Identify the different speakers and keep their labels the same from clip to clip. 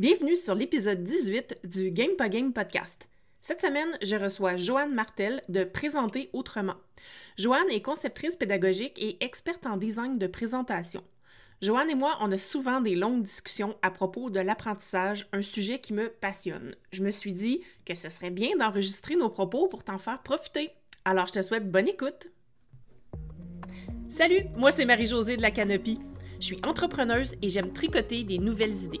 Speaker 1: Bienvenue sur l'épisode 18 du Game pas Game podcast. Cette semaine, je reçois Joanne Martel de Présenter autrement. Joanne est conceptrice pédagogique et experte en design de présentation. Joanne et moi, on a souvent des longues discussions à propos de l'apprentissage, un sujet qui me passionne. Je me suis dit que ce serait bien d'enregistrer nos propos pour t'en faire profiter. Alors, je te souhaite bonne écoute. Salut, moi c'est Marie-Josée de la Canopie. Je suis entrepreneuse et j'aime tricoter des nouvelles idées.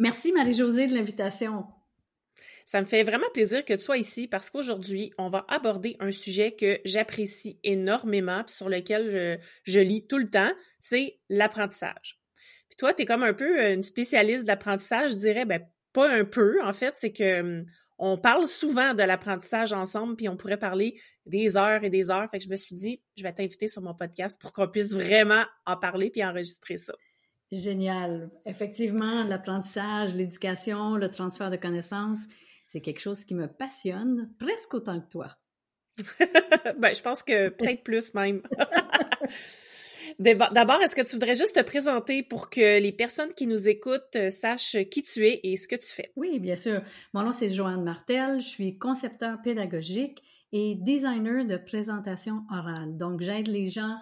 Speaker 2: Merci Marie-Josée de l'invitation.
Speaker 1: Ça me fait vraiment plaisir que tu sois ici parce qu'aujourd'hui, on va aborder un sujet que j'apprécie énormément puis sur lequel je, lis tout le temps, c'est l'apprentissage. Puis toi, tu es comme un peu une spécialiste d'apprentissage, je dirais, ben pas un peu, en fait, c'est que hum, on parle souvent de l'apprentissage ensemble, puis on pourrait parler des heures et des heures. Fait que je me suis dit, je vais t'inviter sur mon podcast pour qu'on puisse vraiment en parler puis enregistrer ça.
Speaker 2: Génial. Effectivement, l'apprentissage, l'éducation, le transfert de connaissances, c'est quelque chose qui me passionne presque autant que toi.
Speaker 1: ben, je pense que peut-être plus même. D'abord, est-ce que tu voudrais juste te présenter pour que les personnes qui nous écoutent euh, sachent qui tu es et ce que tu fais?
Speaker 2: Oui, bien sûr. Mon nom, c'est Joanne Martel. Je suis concepteur pédagogique et designer de présentation orale. Donc, j'aide les gens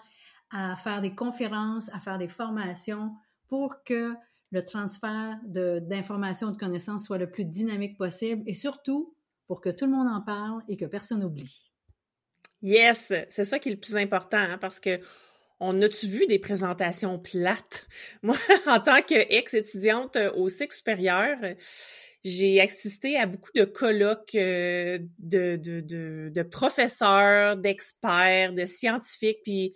Speaker 2: à faire des conférences, à faire des formations pour que le transfert d'informations, de, de connaissances soit le plus dynamique possible et surtout pour que tout le monde en parle et que personne n'oublie.
Speaker 1: Yes, c'est ça qui est le plus important hein, parce que on a-tu vu des présentations plates? Moi, en tant qu'ex-étudiante au cycle supérieur, j'ai assisté à beaucoup de colloques euh, de, de professeurs, d'experts, de scientifiques, puis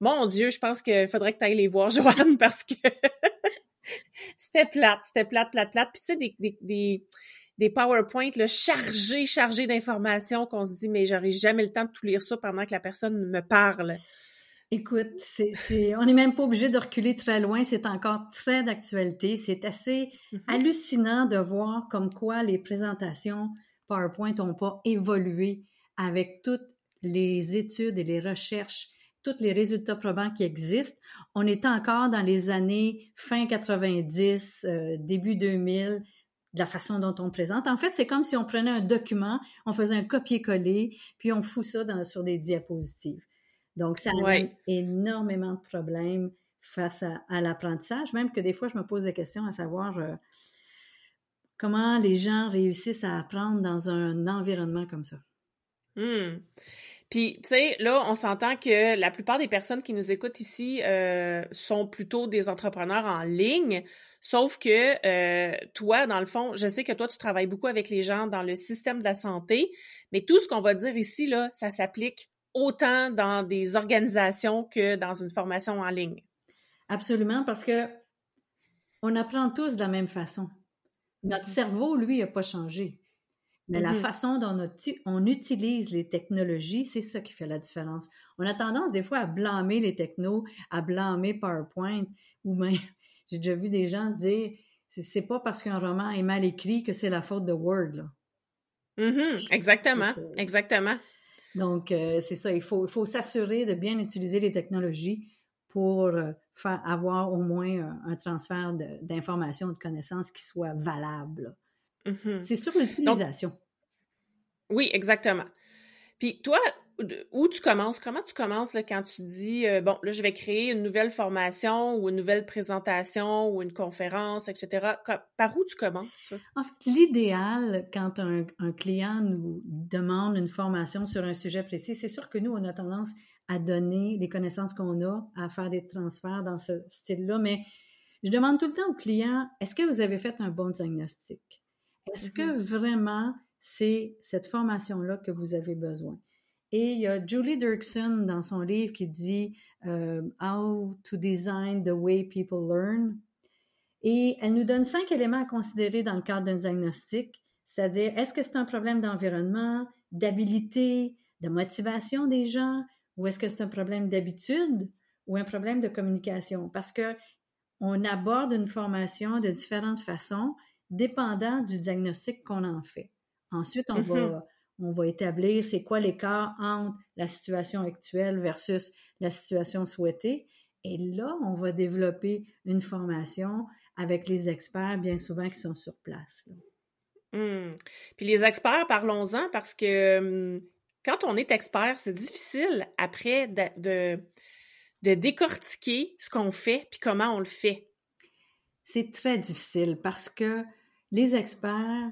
Speaker 1: mon Dieu, je pense qu'il faudrait que tu ailles les voir, Joanne, parce que c'était plate, c'était plate, plate, plate. Puis tu sais, des, des, des, des PowerPoint là, chargés, chargés d'informations qu'on se dit, mais j'aurais jamais le temps de tout lire ça pendant que la personne me parle.
Speaker 2: Écoute, c'est, on n'est même pas obligé de reculer très loin, c'est encore très d'actualité. C'est assez mm-hmm. hallucinant de voir comme quoi les présentations PowerPoint n'ont pas évolué avec toutes les études et les recherches tous les résultats probants qui existent. On est encore dans les années fin 90, euh, début 2000, de la façon dont on présente. En fait, c'est comme si on prenait un document, on faisait un copier-coller, puis on fout ça dans, sur des diapositives. Donc, ça amène énormément de problèmes face à, l'apprentissage, même que des fois, je me pose des questions à savoir euh, comment les gens réussissent à apprendre dans un environnement comme ça.
Speaker 1: Hmm. Puis, tu sais, là, on s'entend que la plupart des personnes qui nous écoutent ici euh, sont plutôt des entrepreneurs en ligne. Sauf que euh, toi, dans le fond, je sais que toi, tu travailles beaucoup avec les gens dans le système de la santé, mais tout ce qu'on va dire ici, là, ça s'applique autant dans des organisations que dans une formation en ligne.
Speaker 2: Absolument, parce que on apprend tous de la même façon. Notre mm-hmm. cerveau, lui, n'a pas changé. Mais la mm-hmm. façon dont on utilise les technologies, c'est ça qui fait la différence. On a tendance des fois à blâmer les technos, à blâmer PowerPoint, ou même, j'ai déjà vu des gens se dire, c'est pas parce qu'un roman est mal écrit que c'est la faute de Word. Là.
Speaker 1: Mm-hmm. Exactement, exactement.
Speaker 2: Donc, euh, c'est ça, il faut, il faut s'assurer de bien utiliser les technologies pour euh, faire, avoir au moins un, un transfert d'informations, de, connaissances qui soit valable. Mm-hmm. C'est sur l'utilisation.
Speaker 1: Oui, exactement. Puis toi, où tu commences? Comment tu commences là, quand tu dis, euh, bon, là, je vais créer une nouvelle formation ou une nouvelle présentation ou une conférence, etc. Par où tu commences?
Speaker 2: En fait, l'idéal, quand un, client nous demande une formation sur un sujet précis, c'est sûr que nous, on a tendance à donner les connaissances qu'on a, à faire des transferts dans ce style-là, mais je demande tout le temps au client, est-ce que vous avez fait un bon diagnostic? Est-ce que mm-hmm. vraiment c'est cette formation-là que vous avez besoin? Et il y a Julie Dirksen dans son livre qui dit euh, How to Design the Way People Learn. Et elle nous donne cinq éléments à considérer dans le cadre d'un diagnostic, c'est-à-dire est-ce que c'est un problème d'environnement, d'habilité, de motivation des gens, ou est-ce que c'est un problème d'habitude ou un problème de communication? Parce que on aborde une formation de différentes façons, dépendant du diagnostic qu'on en fait. Ensuite, on, va, mm-hmm. on va établir c'est quoi l'écart entre la situation actuelle versus la situation souhaitée. Et là, on va développer une formation avec les experts, bien souvent, qui sont sur place.
Speaker 1: Mmh. Puis les experts, parlons-en parce que mmh, quand on est expert, c'est difficile après de, de, décortiquer ce qu'on fait puis comment on le fait.
Speaker 2: C'est très difficile parce que les experts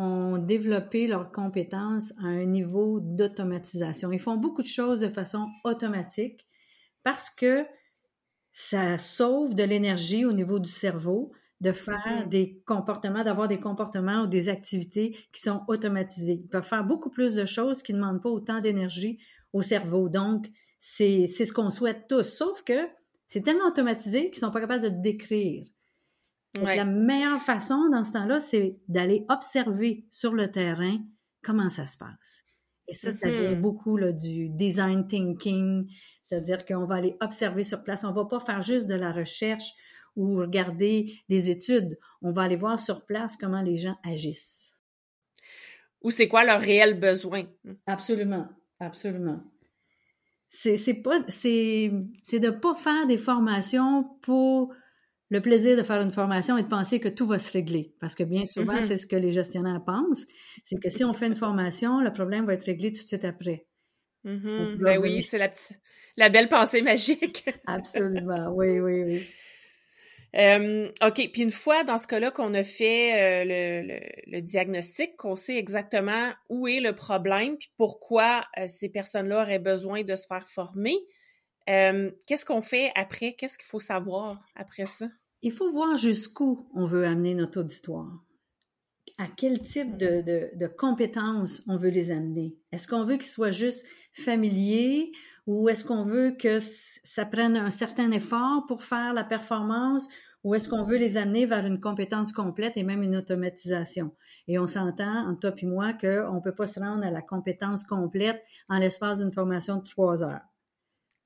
Speaker 2: ont développé leurs compétences à un niveau d'automatisation. Ils font beaucoup de choses de façon automatique parce que ça sauve de l'énergie au niveau du cerveau de faire mm-hmm. des comportements, d'avoir des comportements ou des activités qui sont automatisés. Ils peuvent faire beaucoup plus de choses qui ne demandent pas autant d'énergie au cerveau. Donc, c'est ce qu'on souhaite tous, sauf que c'est tellement automatisé qu'ils ne sont pas capables de décrire. La meilleure façon dans ce temps-là, c'est d'aller observer sur le terrain comment ça se passe. Et ça, ça vient beaucoup là, du design thinking, c'est-à-dire qu'on va aller observer sur place. On ne va pas faire juste de la recherche ou regarder les études. On va aller voir sur place comment les gens agissent.
Speaker 1: Ou c'est quoi leur réel besoin?
Speaker 2: Absolument, absolument. C'est, c'est pas, c'est, c'est de pas faire des formations pour le plaisir de faire une formation et de penser que tout va se régler. Parce que bien souvent, mm-hmm. c'est ce que les gestionnaires pensent. C'est que si on fait une formation, le problème va être réglé tout de suite après.
Speaker 1: Mm-hmm. Ben oui, c'est la, la belle pensée magique.
Speaker 2: Absolument, oui, oui, oui.
Speaker 1: Euh, OK, puis une fois dans ce cas-là qu'on a fait euh, le, diagnostic, qu'on sait exactement où est le problème, puis pourquoi euh, ces personnes-là auraient besoin de se faire former, qu'est-ce qu'on fait après? Qu'est-ce qu'il faut savoir après ça?
Speaker 2: Il faut voir jusqu'où on veut amener notre auditoire. À quel type de, compétences on veut les amener? Est-ce qu'on veut qu'ils soient juste familiers ou est-ce qu'on veut que ça prenne un certain effort pour faire la performance ou est-ce qu'on veut les amener vers une compétence complète et même une automatisation? Et on s'entend, entre toi et moi, qu'on ne peut pas se rendre à la compétence complète en l'espace d'une formation de trois heures.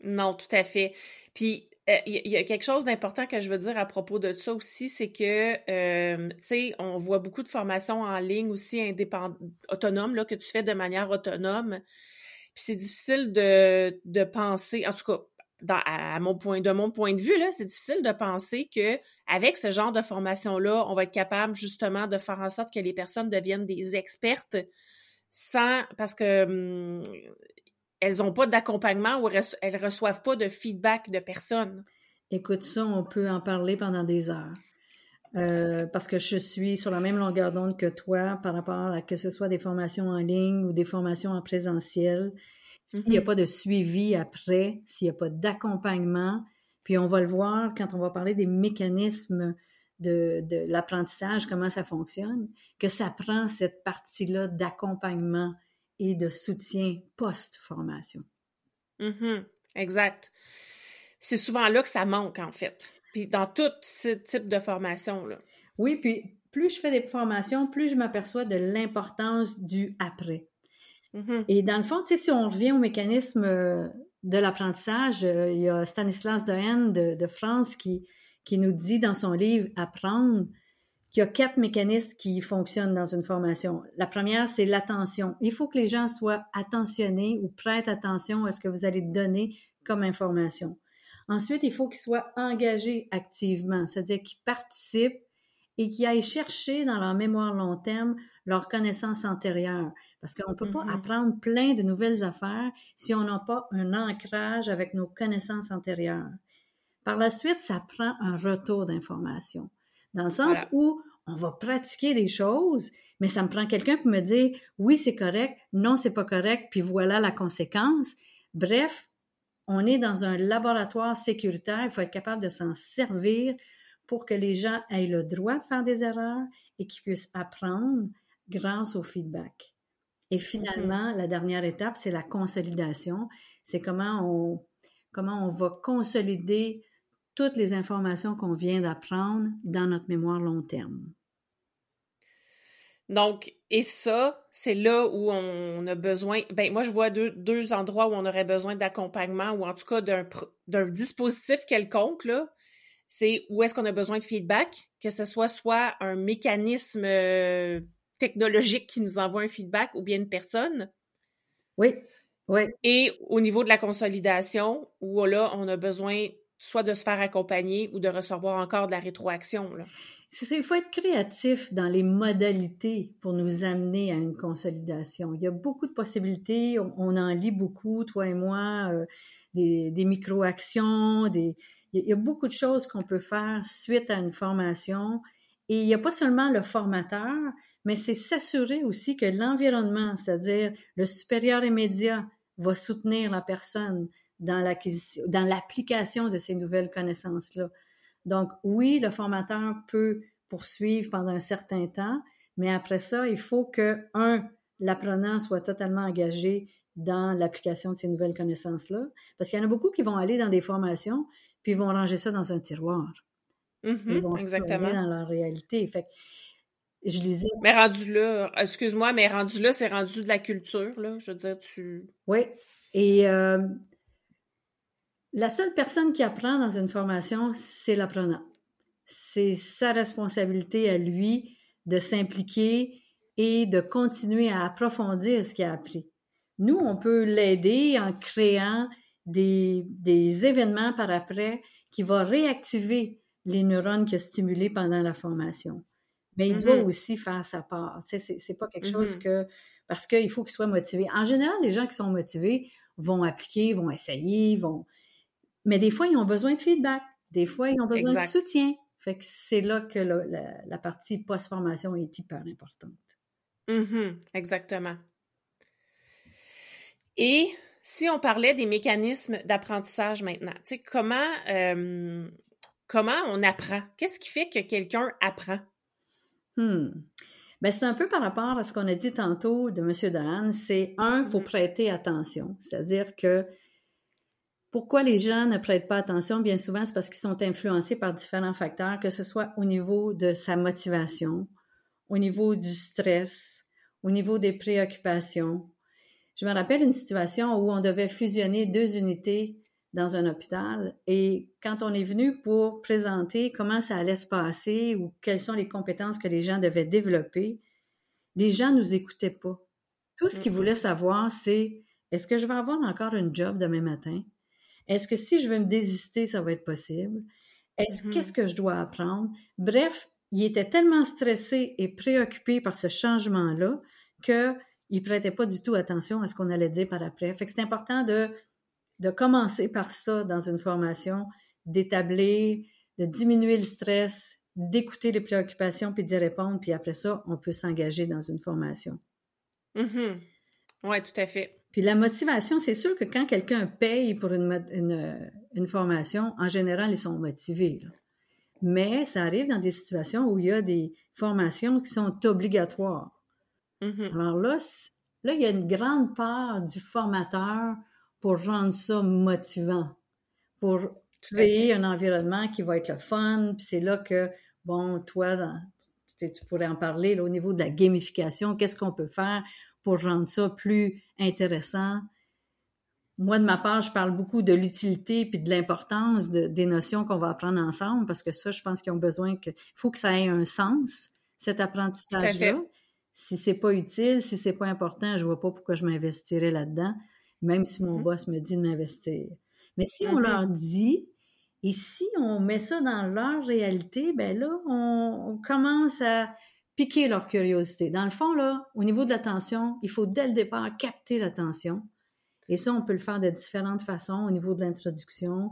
Speaker 1: Non, tout à fait. Puis, euh, il y, a quelque chose d'important que je veux dire à propos de ça aussi, c'est que, euh, tu sais, on voit beaucoup de formations en ligne aussi indépendantes, autonomes, là, que tu fais de manière autonome. Puis c'est difficile de, penser, en tout cas, à, mon point, de mon point de vue, là, c'est difficile de penser que avec ce genre de formation-là, on va être capable justement de faire en sorte que les personnes deviennent des expertes sans parce que hum, elles n'ont pas d'accompagnement ou elles reçoivent pas de feedback de personne.
Speaker 2: Écoute, ça, on peut en parler pendant des heures. Euh, parce que je suis sur la même longueur d'onde que toi par rapport à que ce soit des formations en ligne ou des formations en présentiel. S'il n'y a mm-hmm. pas de suivi après, s'il n'y a pas d'accompagnement, puis on va le voir quand on va parler des mécanismes de, de l'apprentissage, comment ça fonctionne, que ça prend cette partie-là d'accompagnement et de soutien post-formation.
Speaker 1: Mm-hmm. Exact. C'est souvent là que ça manque, en fait. Puis dans tout ce type de formation. Là.
Speaker 2: Oui, puis plus je fais des formations, plus je m'aperçois de l'importance du après. Mm-hmm. Et dans le fond, si on revient au mécanisme euh, de l'apprentissage, euh, il y a Stanislas Dehaene de, de, France qui, qui nous dit dans son livre Apprendre qu'il y a quatre mécanismes qui fonctionnent dans une formation. La première, c'est l'attention. Il faut que les gens soient attentionnés ou prêtent attention à ce que vous allez donner comme information. Ensuite, il faut qu'ils soient engagés activement, c'est-à-dire qu'ils participent et qu'ils aillent chercher dans leur mémoire long terme leurs connaissances antérieures. Parce qu'on ne peut pas mm-hmm. apprendre plein de nouvelles affaires si on n'a pas un ancrage avec nos connaissances antérieures. Par la suite, ça prend un retour d'information. Dans le sens où on va pratiquer des choses, mais ça me prend quelqu'un pour me dire oui, c'est correct, non, c'est pas correct, puis voilà la conséquence. Bref, on est dans un laboratoire sécuritaire, il faut être capable de s'en servir pour que les gens aient le droit de faire des erreurs et qu'ils puissent apprendre grâce au feedback. Et finalement, mm-hmm. la dernière étape, c'est la consolidation. C'est comment on, comment on va consolider toutes les informations qu'on vient d'apprendre dans notre mémoire long terme.
Speaker 1: Donc, et ça, c'est là où on a besoin. Ben, moi, je vois deux, deux endroits où on aurait besoin d'accompagnement ou en tout cas d'un dispositif quelconque, là. C'est où est-ce qu'on a besoin de feedback, que ce soit soit un mécanisme euh, technologique qui nous envoie un feedback ou bien une personne.
Speaker 2: Oui, oui.
Speaker 1: Et au niveau de la consolidation, où là, on a besoin soit de se faire accompagner ou de recevoir encore de la rétroaction.
Speaker 2: C'est ça, il faut être créatif dans les modalités pour nous amener à une consolidation. Il y a beaucoup de possibilités, on, en lit beaucoup, toi et moi, euh, des, micro-actions, des, il y a beaucoup de choses qu'on peut faire suite à une formation. Et il n'y a pas seulement le formateur, mais c'est s'assurer aussi que l'environnement, c'est-à-dire le supérieur immédiat, va soutenir la personne dans l'application de ces nouvelles connaissances-là. Donc, oui, le formateur peut poursuivre pendant un certain temps, mais après ça, il faut que, un, l'apprenant soit totalement engagé dans l'application de ces nouvelles connaissances-là. Parce qu'il y en a beaucoup qui vont aller dans des formations, puis ils vont ranger ça dans un tiroir.
Speaker 1: Mm-hmm, ils vont exactement.
Speaker 2: dans leur réalité. Fait je lisais.
Speaker 1: Mais rendu là, excuse-moi, mais rendu là, c'est rendu de la culture, là. Je veux dire, tu.
Speaker 2: Oui. Et euh, la seule personne qui apprend dans une formation, c'est l'apprenant. C'est sa responsabilité à lui de s'impliquer et de continuer à approfondir ce qu'il a appris. Nous, on peut l'aider en créant des, des, événements par après qui vont réactiver les neurones qu'il a stimulés pendant la formation. Mais il doit mm-hmm. aussi faire sa part. Tu sais, c'est pas quelque chose mm-hmm. que... Parce qu'il faut qu'il soit motivé. En général, les gens qui sont motivés vont appliquer, vont essayer, vont mais des fois, ils ont besoin de feedback. Des fois, ils ont besoin de soutien. Fait que c'est là que la, partie post-formation est hyper importante.
Speaker 1: Mm-hmm. exactement. Et si on parlait des mécanismes d'apprentissage maintenant, tu sais, comment, euh, comment on apprend? Qu'est-ce qui fait que quelqu'un apprend?
Speaker 2: Hmm. Ben, c'est un peu par rapport à ce qu'on a dit tantôt de M. Dahan. C'est un, il faut mm-hmm. prêter attention. C'est-à-dire que pourquoi les gens ne prêtent pas attention? Bien souvent, c'est parce qu'ils sont influencés par différents facteurs, que ce soit au niveau de sa motivation, au niveau du stress, au niveau des préoccupations. Je me rappelle une situation où on devait fusionner deux unités dans un hôpital et quand on est venu pour présenter comment ça allait se passer ou quelles sont les compétences que les gens devaient développer, les gens nous écoutaient pas. Tout ce qu'ils voulaient savoir, c'est est-ce que je vais avoir encore un job demain matin? Est-ce que si je veux me désister, ça va être possible? Est-ce mm-hmm. qu'est-ce que je dois apprendre? Bref, il était tellement stressé et préoccupé par ce changement-là qu'il ne prêtait pas du tout attention à ce qu'on allait dire par après. Fait que c'est important de, de commencer par ça dans une formation, d'établir, de diminuer le stress, d'écouter les préoccupations puis d'y répondre, puis après ça, on peut s'engager dans une formation.
Speaker 1: Mm Oui, tout à fait.
Speaker 2: Puis la motivation, c'est sûr que quand quelqu'un paye pour une, une, formation, en général, ils sont motivés. Mais ça arrive dans des situations où il y a des formations qui sont obligatoires. Mm-hmm. Alors là, là, il y a une grande part du formateur pour rendre ça motivant, pour créer un environnement qui va être le fun. Puis c'est là que, bon, toi, tu, pourrais en parler au niveau de la gamification, qu'est-ce qu'on peut faire pour rendre ça plus intéressant. Moi, de ma part, je parle beaucoup de l'utilité puis de l'importance des notions qu'on va apprendre ensemble parce que ça, je pense qu'ils ont besoin que, il faut que ça ait un sens, cet apprentissage-là. Si c'est pas utile, si c'est pas important, je vois pas pourquoi je m'investirais là-dedans, même si mon mm-hmm. boss me dit de m'investir. Mais si on mm-hmm. leur dit, et si on met ça dans leur réalité, ben là, on commence à piquer leur curiosité. Dans le fond, là, au niveau de l'attention, il faut dès le départ capter l'attention. Et ça, on peut le faire de différentes façons au niveau de l'introduction,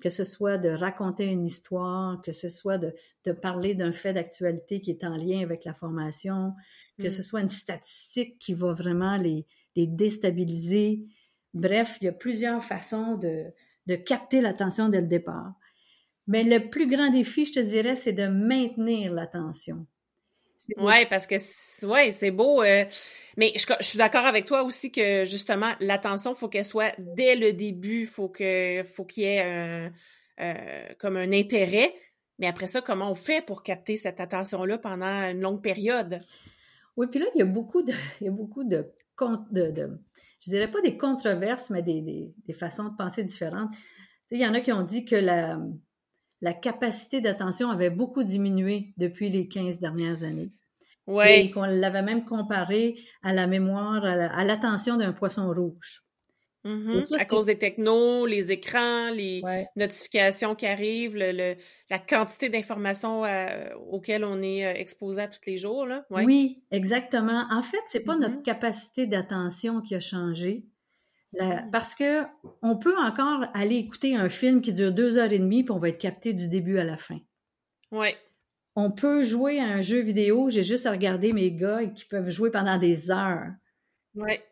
Speaker 2: que ce soit de raconter une histoire, que ce soit de, parler d'un fait d'actualité qui est en lien avec la formation, que ce mm. soit une statistique qui va vraiment les, les déstabiliser. Bref, il y a plusieurs façons de, de capter l'attention dès le départ. Mais le plus grand défi, je te dirais, c'est de maintenir l'attention.
Speaker 1: Ouais, parce que ouais, c'est beau. Euh, mais je, suis d'accord avec toi aussi que justement l'attention, faut qu'elle soit dès le début, faut que faut qu'il y ait comme un intérêt. Mais après ça, comment on fait pour capter cette attention-là pendant une longue période?
Speaker 2: Oui, puis là, il y a beaucoup de, il y a beaucoup de, de, de je dirais pas des controverses, mais des, des, des façons de penser différentes. il y en a qui ont dit que la, la capacité d'attention avait beaucoup diminué depuis les 15 dernières années.
Speaker 1: Ouais.
Speaker 2: Et qu'on l'avait même comparé à la mémoire, à l'attention d'un poisson rouge.
Speaker 1: Mm-hmm. à cause des technos, les écrans, les notifications qui arrivent, le, la quantité d'informations euh, auxquelles on est euh, exposé à tous les jours. Là.
Speaker 2: Oui, exactement. En fait, c'est pas notre mm-hmm. capacité d'attention qui a changé. Mm. parce que on peut encore aller écouter un film qui dure deux heures et demie, puis on va être capté du début à la fin.
Speaker 1: Oui.
Speaker 2: On peut jouer à un jeu vidéo, j'ai juste à regarder mes gars qui peuvent jouer pendant des heures.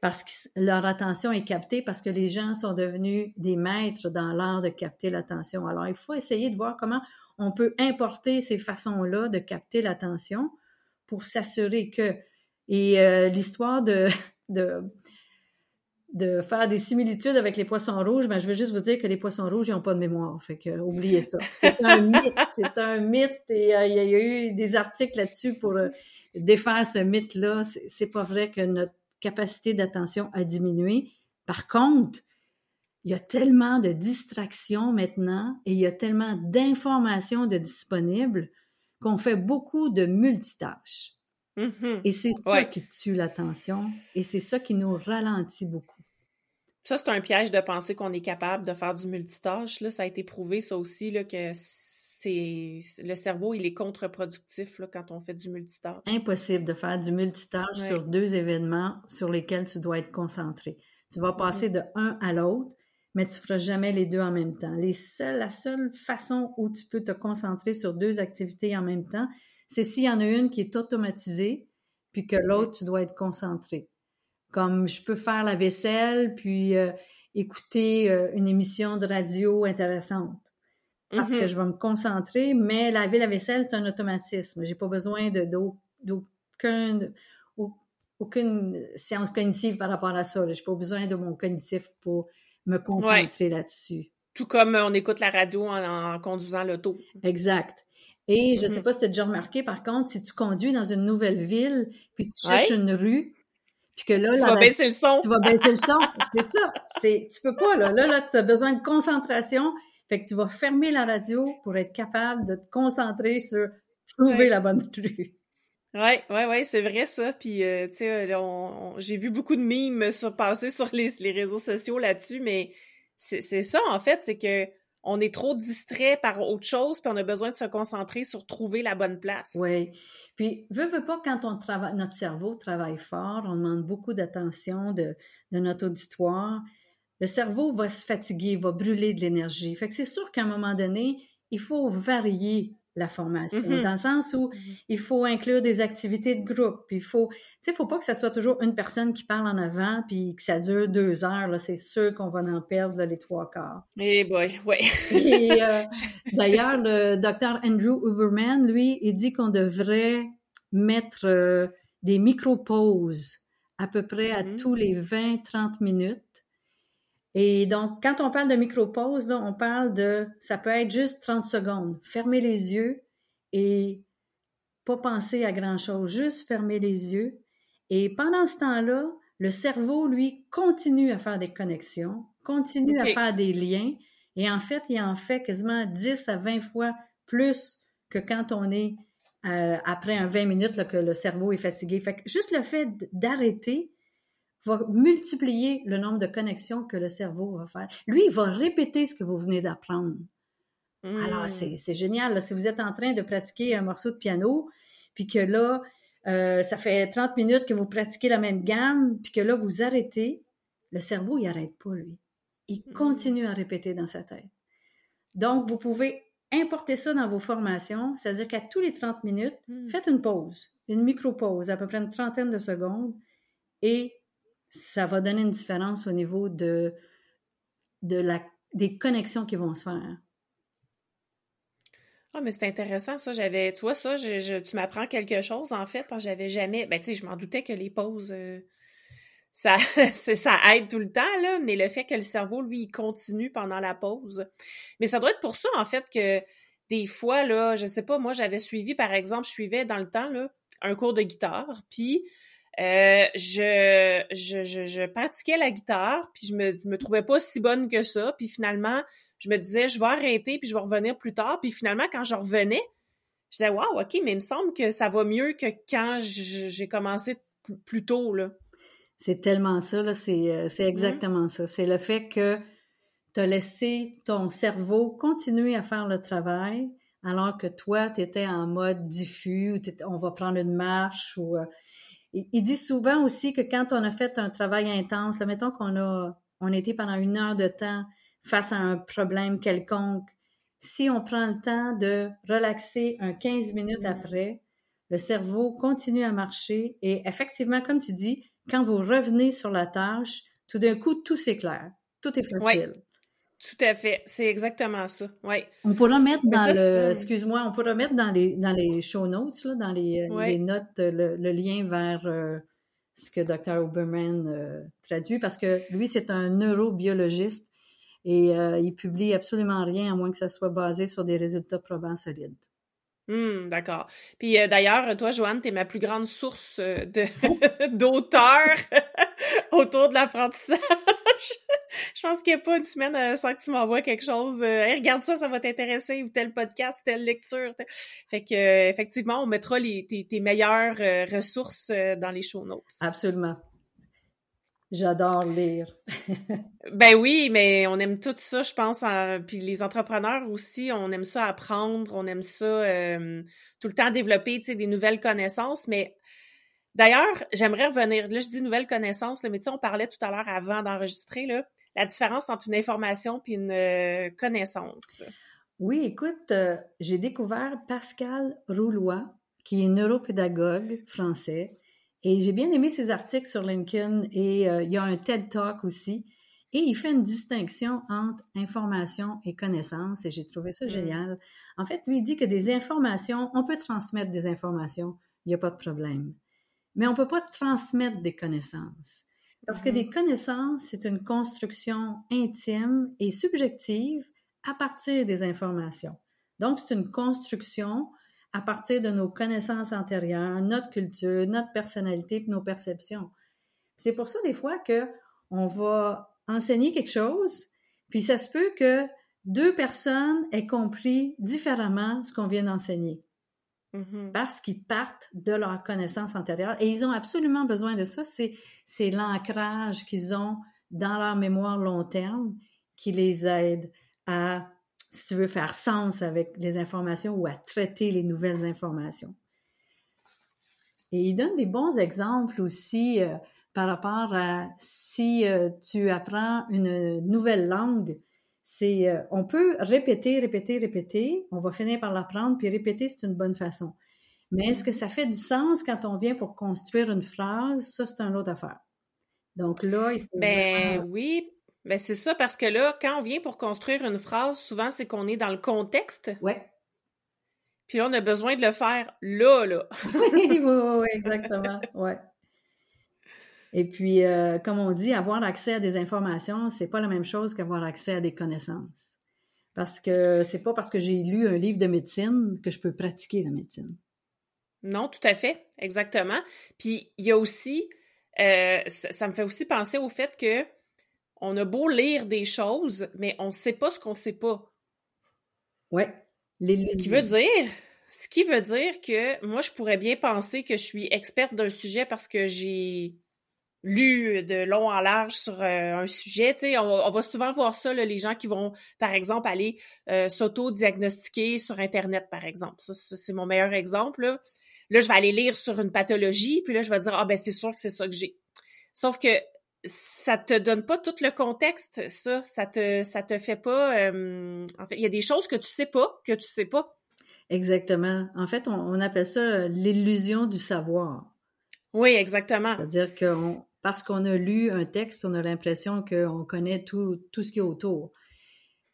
Speaker 2: Parce que leur attention est captée parce que les gens sont devenus des maîtres dans l'art de capter l'attention. Alors, il faut essayer de voir comment on peut importer ces façons-là de capter l'attention pour s'assurer que. Et euh, l'histoire de, de, de, faire des similitudes avec les poissons rouges, ben, je veux juste vous dire que les poissons rouges, ils n'ont pas de mémoire. Fait que, oubliez ça. C'est un mythe. C'est un mythe et euh, il y, a eu des articles là-dessus pour euh, défaire ce mythe-là. C'est pas vrai que notre capacité d'attention a diminué. Par contre, il y a tellement de distractions maintenant et il y a tellement d'informations de disponibles qu'on fait beaucoup de multitâches.
Speaker 1: Mm-hmm.
Speaker 2: Et c'est ça qui tue l'attention et c'est ça qui nous ralentit beaucoup.
Speaker 1: Ça, c'est un piège de penser qu'on est capable de faire du multitâche. Là. Ça a été prouvé, ça aussi, là, que le cerveau, il est contre-productif quand on fait du multitâche.
Speaker 2: Impossible de faire du multitâche sur deux événements sur lesquels tu dois être concentré. Tu vas passer de un à l'autre, mais tu feras jamais les deux en même temps. Les la seule façon où tu peux te concentrer sur deux activités en même temps, c'est s'il y en a une qui est automatisée, puis que l'autre, tu dois être concentré. Comme je peux faire la vaisselle, puis euh, écouter euh, une émission de radio intéressante parce que mm-hmm. je vais me concentrer, mais laver la vaisselle, c'est un automatisme. J'ai pas besoin de, d'aucun, aucune séance cognitive par rapport à ça. J'ai pas besoin de mon cognitif pour me concentrer là-dessus.
Speaker 1: Tout comme on écoute la radio en, conduisant l'auto.
Speaker 2: Exact. Et je sais mm-hmm. pas si tu as déjà remarqué, par contre, si tu conduis dans une nouvelle ville, puis tu cherches une rue, puis que là,
Speaker 1: tu vas baisser le son.
Speaker 2: Tu vas baisser le son, c'est ça. C'est, tu peux pas là. Là, là, tu as besoin de concentration fait que tu vas fermer la radio pour être capable de te concentrer sur trouver la bonne rue.
Speaker 1: Oui, oui, oui, c'est vrai ça. Puis, euh, tu sais, j'ai vu beaucoup de mimes se passer sur les, les réseaux sociaux là-dessus, mais c'est ça, en fait, c'est que on est trop distrait par autre chose, puis on a besoin de se concentrer sur trouver la bonne place.
Speaker 2: Oui. Puis, veux, veux pas, quand on travaille, notre cerveau travaille fort, on demande beaucoup d'attention de, de notre auditoire le cerveau va se fatiguer, va brûler de l'énergie. Fait que c'est sûr qu'à un moment donné, il faut varier la formation, mm-hmm. dans le sens où il faut inclure des activités de groupe. Il faut, tu sais, faut pas que ce soit toujours une personne qui parle en avant puis que ça dure deux heures. Là, c'est sûr qu'on va en perdre les trois quarts.
Speaker 1: Eh boy, ouais.
Speaker 2: Et euh, d'ailleurs, le docteur Andrew Uberman, lui, il dit qu'on devrait mettre euh, des micro-pauses à peu près à mm-hmm. tous les 20-30 minutes et donc, quand on parle de micro-pause, on parle de, ça peut être juste 30 secondes. Fermer les yeux et pas penser à grand-chose, juste fermer les yeux. Et pendant ce temps-là, le cerveau, lui, continue à faire des connexions, continue à faire des liens. Et en fait, il en fait quasiment 10 à 20 fois plus que quand on est euh, après un 20 minutes que le cerveau est fatigué. Fait que juste le fait d'arrêter, va multiplier le nombre de connexions que le cerveau va faire. Lui, il va répéter ce que vous venez d'apprendre. Alors, hmm. c'est génial. Si vous êtes en train de pratiquer un morceau de piano, puis que là, euh, ça fait 30 minutes que vous pratiquez la même gamme, puis que là, vous arrêtez, le cerveau, il n'arrête pas, lui. Il hmm. continue à répéter dans sa tête. Donc, vous pouvez importer ça dans vos formations, c'est-à-dire qu'à tous les 30 minutes, hmm. faites une pause, une micro-pause, à peu près une trentaine de secondes, et ça va donner une différence au niveau de, la, des connexions qui vont se faire.
Speaker 1: Ah, mais c'est intéressant, ça. J'avais, tu vois, ça, tu m'apprends quelque chose, en fait, parce que j'avais jamais, ben, tu je m'en doutais que les pauses, euh, ça, ça aide tout le temps, mais le fait que le cerveau, lui, il continue pendant la pause. Mais ça doit être pour ça, en fait, que des fois, là, je sais pas, moi, j'avais suivi, par exemple, je suivais dans le temps, là, un cours de guitare, puis euh, je, je, je, pratiquais la guitare, puis je me, me trouvais pas si bonne que ça, puis finalement, je me disais, je vais arrêter, puis je vais revenir plus tard, puis finalement, quand je revenais, je disais, waouh, ok, mais il me semble que ça va mieux que quand j'ai commencé plus tôt, là.
Speaker 2: C'est tellement ça, là, c'est, euh, c'est mmh. exactement ça. C'est le fait que tu as laissé ton cerveau continuer à faire le travail, alors que toi, tu étais en mode diffus, ou on va prendre une marche, ou... Il, dit souvent aussi que quand on a fait un travail intense, là, mettons qu'on a, on a été pendant une heure de temps face à un problème quelconque, si on prend le temps de relaxer un 15 minutes mmh. après, le cerveau continue à marcher et effectivement, comme tu dis, quand vous revenez sur la tâche, tout d'un coup, tout s'éclaire. Tout est facile.
Speaker 1: Tout à fait, c'est exactement ça. Ouais.
Speaker 2: On pourra mettre dans le, excuse-moi, on pourra mettre dans les dans les show notes là, dans les, euh, notes le, lien vers euh, ce que Dr. Oberman euh, traduit parce que lui c'est un neurobiologiste et il publie absolument rien à moins que ça soit basé sur des résultats probants solides.
Speaker 1: Hum, d'accord. Puis d'ailleurs, toi, Joanne, tu es ma plus grande source de d'auteurs autour de l'apprentissage. je pense qu'il n'y a pas une semaine euh, sans que tu m'envoies quelque chose. Euh, regarde ça, ça va t'intéresser, ou tel podcast, telle lecture. Fait que euh, effectivement, on mettra les, tes, meilleures ressources dans les show notes.
Speaker 2: Absolument. J'adore lire.
Speaker 1: ben oui, mais on aime tout ça, je pense. Puis les entrepreneurs aussi, on aime ça apprendre, on aime ça tout le temps développer des nouvelles connaissances. Mais d'ailleurs, j'aimerais revenir. Là, je dis nouvelles connaissances, mais tu sais, on parlait tout à l'heure avant d'enregistrer. Là, la différence entre une information puis une euh, connaissance.
Speaker 2: Oui, écoute, euh, j'ai découvert Pascal Roulois, qui est neuropédagogue français, et j'ai bien aimé ses articles sur LinkedIn et euh, il y a un TED Talk aussi. Et il fait une distinction entre information et connaissance et j'ai trouvé ça mm. génial. En fait, lui, il dit que des informations, on peut transmettre des informations, il n'y a pas de problème. Mais on ne peut pas transmettre des connaissances. Parce que des mm-hmm. connaissances, c'est une construction intime et subjective à partir des informations. Donc, c'est une construction à partir de nos connaissances antérieures, notre culture, notre personnalité nos perceptions. C'est pour ça, des fois, que on va enseigner quelque chose, puis ça se peut que deux personnes aient compris différemment ce qu'on vient d'enseigner. Mm-hmm. Parce qu'ils partent de leur connaissance antérieure et ils ont absolument besoin de ça. C'est l'ancrage qu'ils ont dans leur mémoire long terme qui les aide à, si tu veux, faire sens avec les informations ou à traiter les nouvelles informations. Et il donne des bons exemples aussi euh, par rapport à si euh, tu apprends une nouvelle langue, c'est euh, on peut répéter, répéter, répéter, on va finir par l'apprendre, puis répéter, c'est une bonne façon. Mais est-ce que ça fait du sens quand on vient pour construire une phrase? Ça, c'est une autre affaire. Donc là, il faut.
Speaker 1: Ben oui, mais c'est ça, parce que là, quand on vient pour construire une phrase, souvent, c'est qu'on est dans le contexte.
Speaker 2: Ouais.
Speaker 1: Puis là, on a besoin de le faire là, là.
Speaker 2: oui, oui, oui, exactement. Ouais. Et puis, euh, comme on dit, avoir accès à des informations, c'est pas la même chose qu'avoir accès à des connaissances. Parce que c'est pas parce que j'ai lu un livre de médecine que je peux pratiquer la médecine.
Speaker 1: Non, tout à fait, exactement. Puis il y a aussi, euh, ça, me fait aussi penser au fait que on a beau lire des choses, mais on ne sait pas ce qu'on ne sait pas.
Speaker 2: Ouais.
Speaker 1: Ce qui veut dire, ce qui veut dire que moi, je pourrais bien penser que je suis experte d'un sujet parce que j'ai lu de long en large sur euh, un sujet. Tu on, va souvent voir ça, les gens qui vont, par exemple, aller euh, s'auto-diagnostiquer sur Internet, par exemple. Ça, c'est mon meilleur exemple. Là, je vais aller lire sur une pathologie, puis là, je vais dire, ah ben c'est sûr que c'est ça que j'ai. Sauf que ça te donne pas tout le contexte, ça. Ça te, ça te fait pas. Euh, en fait, il y a des choses que tu sais pas, que tu sais pas.
Speaker 2: Exactement. En fait, on, appelle ça euh, l'illusion du savoir.
Speaker 1: Oui, exactement.
Speaker 2: C'est-à-dire que parce qu'on a lu un texte, on a l'impression qu'on connaît tout, tout ce qui est autour.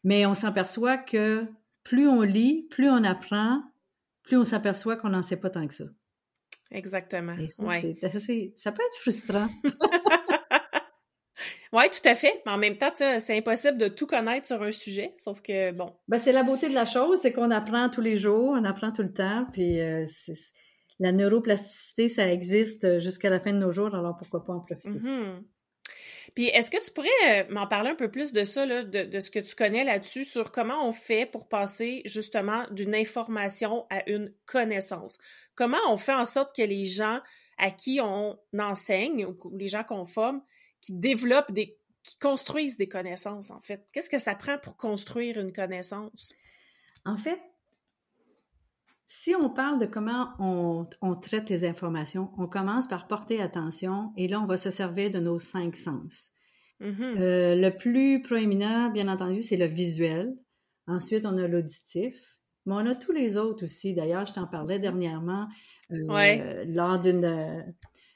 Speaker 2: Mais on s'aperçoit que plus on lit, plus on apprend, plus on s'aperçoit qu'on n'en sait pas tant que ça.
Speaker 1: Exactement.
Speaker 2: ça, ça peut être frustrant.
Speaker 1: Oui, tout à fait. Mais en même temps, c'est impossible de tout connaître sur un sujet, sauf que, bon.
Speaker 2: Ben, c'est la beauté de la chose, c'est qu'on apprend tous les jours, on apprend tout le temps, puis euh, la neuroplasticité, ça existe jusqu'à la fin de nos jours, alors pourquoi pas en profiter.
Speaker 1: Mm-hmm. Puis est-ce que tu pourrais euh, m'en parler un peu plus de ça, là, de, de, ce que tu connais là-dessus, sur comment on fait pour passer justement d'une information à une connaissance? Comment on fait en sorte que les gens à qui on enseigne ou les gens qu'on forme, qui développent des, qui construisent des connaissances, en fait. Qu'est-ce que ça prend pour construire une connaissance?
Speaker 2: En fait, si on parle de comment on, traite les informations, on commence par porter attention et là, on va se servir de nos cinq sens. Mm-hmm. Euh, le plus proéminent, bien entendu, c'est le visuel. Ensuite, on a l'auditif. Mais on a tous les autres aussi. D'ailleurs, je t'en parlais dernièrement euh, lors d'une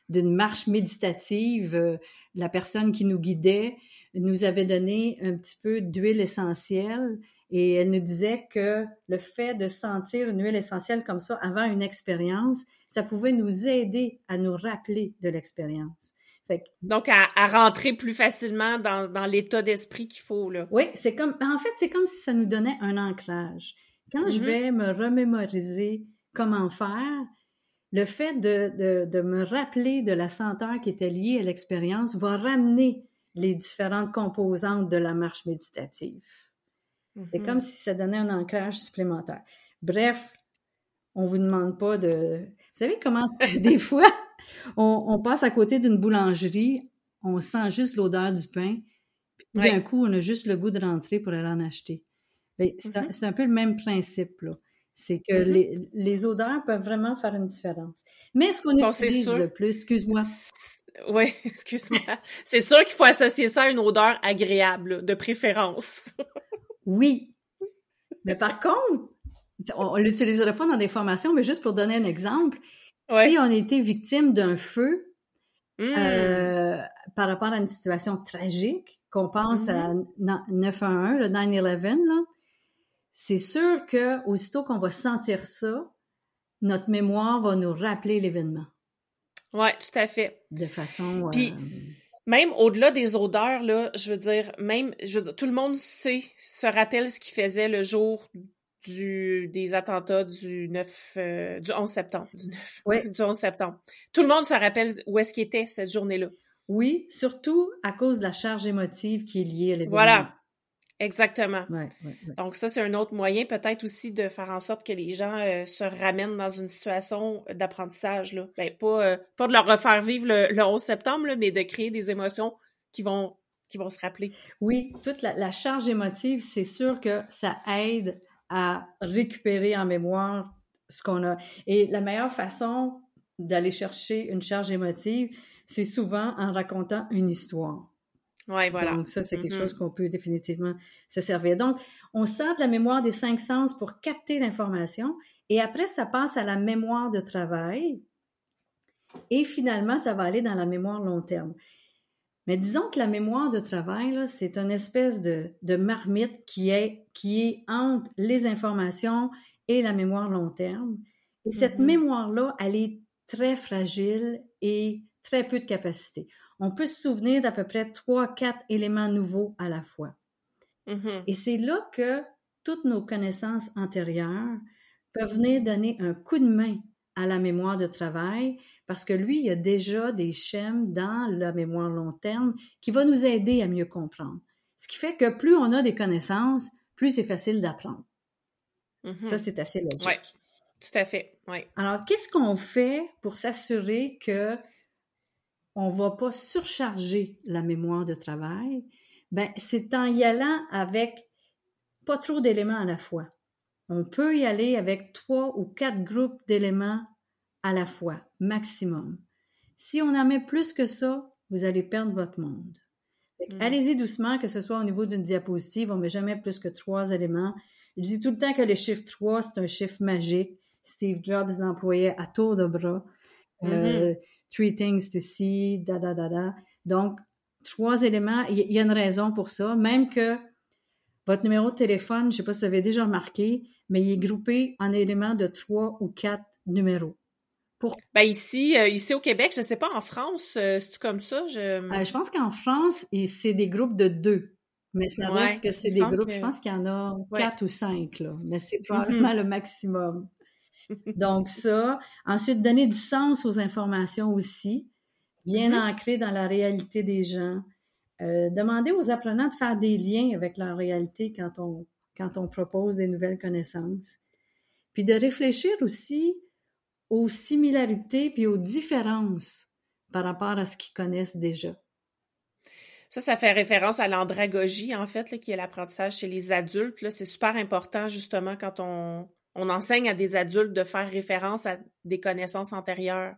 Speaker 2: d'une marche méditative. Euh, la personne qui nous guidait nous avait donné un petit peu d'huile essentielle et elle nous disait que le fait de sentir une huile essentielle comme ça avant une expérience, ça pouvait nous aider à nous rappeler de l'expérience.
Speaker 1: Donc, à, rentrer plus facilement dans, dans l'état d'esprit qu'il faut, là.
Speaker 2: Oui, c'est comme, en fait, c'est comme si ça nous donnait un ancrage. Quand je mm-hmm. vais me remémoriser comment faire, le fait de, de, de, me rappeler de la senteur qui était liée à l'expérience va ramener les différentes composantes de la marche méditative. C'est mm-hmm. comme si ça donnait un ancrage supplémentaire. Bref, on vous demande pas de... Vous savez comment des fois, on, passe à côté d'une boulangerie, on sent juste l'odeur du pain, puis d'un coup, on a juste le goût de rentrer pour aller en acheter. C'est un, peu le même principe, là. C'est que mm-hmm. les, les, odeurs peuvent vraiment faire une différence. Mais ce qu'on utilise le plus, excuse-moi.
Speaker 1: Oui, excuse-moi. c'est sûr qu'il faut associer ça à une odeur agréable, de préférence.
Speaker 2: Oui. Mais par contre, on ne l'utiliserait pas dans des formations, mais juste pour donner un exemple, si on était victime d'un feu mmh. euh, par rapport à une situation tragique, qu'on pense à 911, mmh. le 9-11, c'est sûr que aussitôt qu'on va sentir ça, notre mémoire va nous rappeler l'événement.
Speaker 1: Oui, tout à fait.
Speaker 2: De façon.
Speaker 1: Puis, euh, même au-delà des odeurs, là, je veux dire, même, je veux dire, tout le monde sait, se rappelle ce qu'il faisait le jour du, des attentats du 9, euh, du 11 septembre, du 9, oui. du 11 septembre. Tout le monde se rappelle où est-ce qu'il était cette journée-là.
Speaker 2: Oui, surtout à cause de la charge émotive qui est liée à l'événement.
Speaker 1: Voilà. Exactement. Donc ça, c'est un autre moyen peut-être aussi de faire en sorte que les gens euh, se ramènent dans une situation d'apprentissage. Là. Ben, pas, euh, pas de leur refaire vivre le, 11 septembre, mais de créer des émotions qui vont, qui vont se rappeler.
Speaker 2: Oui, toute la, charge émotive, c'est sûr que ça aide à récupérer en mémoire ce qu'on a. Et la meilleure façon d'aller chercher une charge émotive, c'est souvent en racontant une histoire.
Speaker 1: Ouais, voilà.
Speaker 2: Donc, ça, c'est quelque mm-hmm. chose qu'on peut définitivement se servir. Donc, on sert de la mémoire des cinq sens pour capter l'information et après, ça passe à la mémoire de travail et finalement, ça va aller dans la mémoire long terme. Mais disons que la mémoire de travail, c'est une espèce de, de marmite qui est, qui est entre les informations et la mémoire long terme. Et cette mm-hmm. mémoire-là, elle est très fragile et très peu de capacité on peut se souvenir d'à peu près trois, quatre éléments nouveaux à la fois. Mm-hmm. Et c'est là que toutes nos connaissances antérieures peuvent venir donner un coup de main à la mémoire de travail parce que lui, il y a déjà des schèmes dans la mémoire long terme qui va nous aider à mieux comprendre. Ce qui fait que plus on a des connaissances, plus c'est facile d'apprendre. Mm-hmm. Ça, c'est assez logique.
Speaker 1: Oui, tout à fait. Ouais.
Speaker 2: Alors, qu'est-ce qu'on fait pour s'assurer que on va pas surcharger la mémoire de travail, ben, c'est en y allant avec pas trop d'éléments à la fois. On peut y aller avec trois ou quatre groupes d'éléments à la fois, maximum. Si on en met plus que ça, vous allez perdre votre monde. Mm. Allez-y doucement, que ce soit au niveau d'une diapositive, on ne met jamais plus que trois éléments. Je dis tout le temps que le chiffre 3, c'est un chiffre magique. Steve Jobs l'employait à tour de bras. Mm-hmm. Euh, three things to see, da da da da. Donc, trois éléments. Il y a une raison pour ça. Même que votre numéro de téléphone, je ne sais pas si vous avez déjà remarqué, mais il est groupé en éléments de trois ou quatre numéros.
Speaker 1: Ben ici, euh, ici au Québec, je ne sais pas, en France, c'est-tu comme ça? Je,
Speaker 2: je pense qu'en France, c'est des groupes de deux. Mais ça reste que c'est des groupes, je pense qu'il y en a quatre ou cinq, là. Mais c'est mm-hmm. probablement le maximum. Donc ça. Ensuite, donner du sens aux informations aussi, bien mm-hmm. ancré dans la réalité des gens. Euh, demander aux apprenants de faire des liens avec leur réalité quand on, quand on propose des nouvelles connaissances. Puis de réfléchir aussi aux similarités puis aux différences par rapport à ce qu'ils connaissent déjà.
Speaker 1: Ça, ça fait référence à l'andragogie, en fait, qui est l'apprentissage chez les adultes. C'est super important, justement, quand on, on, enseigne à des adultes de faire référence à des connaissances antérieures,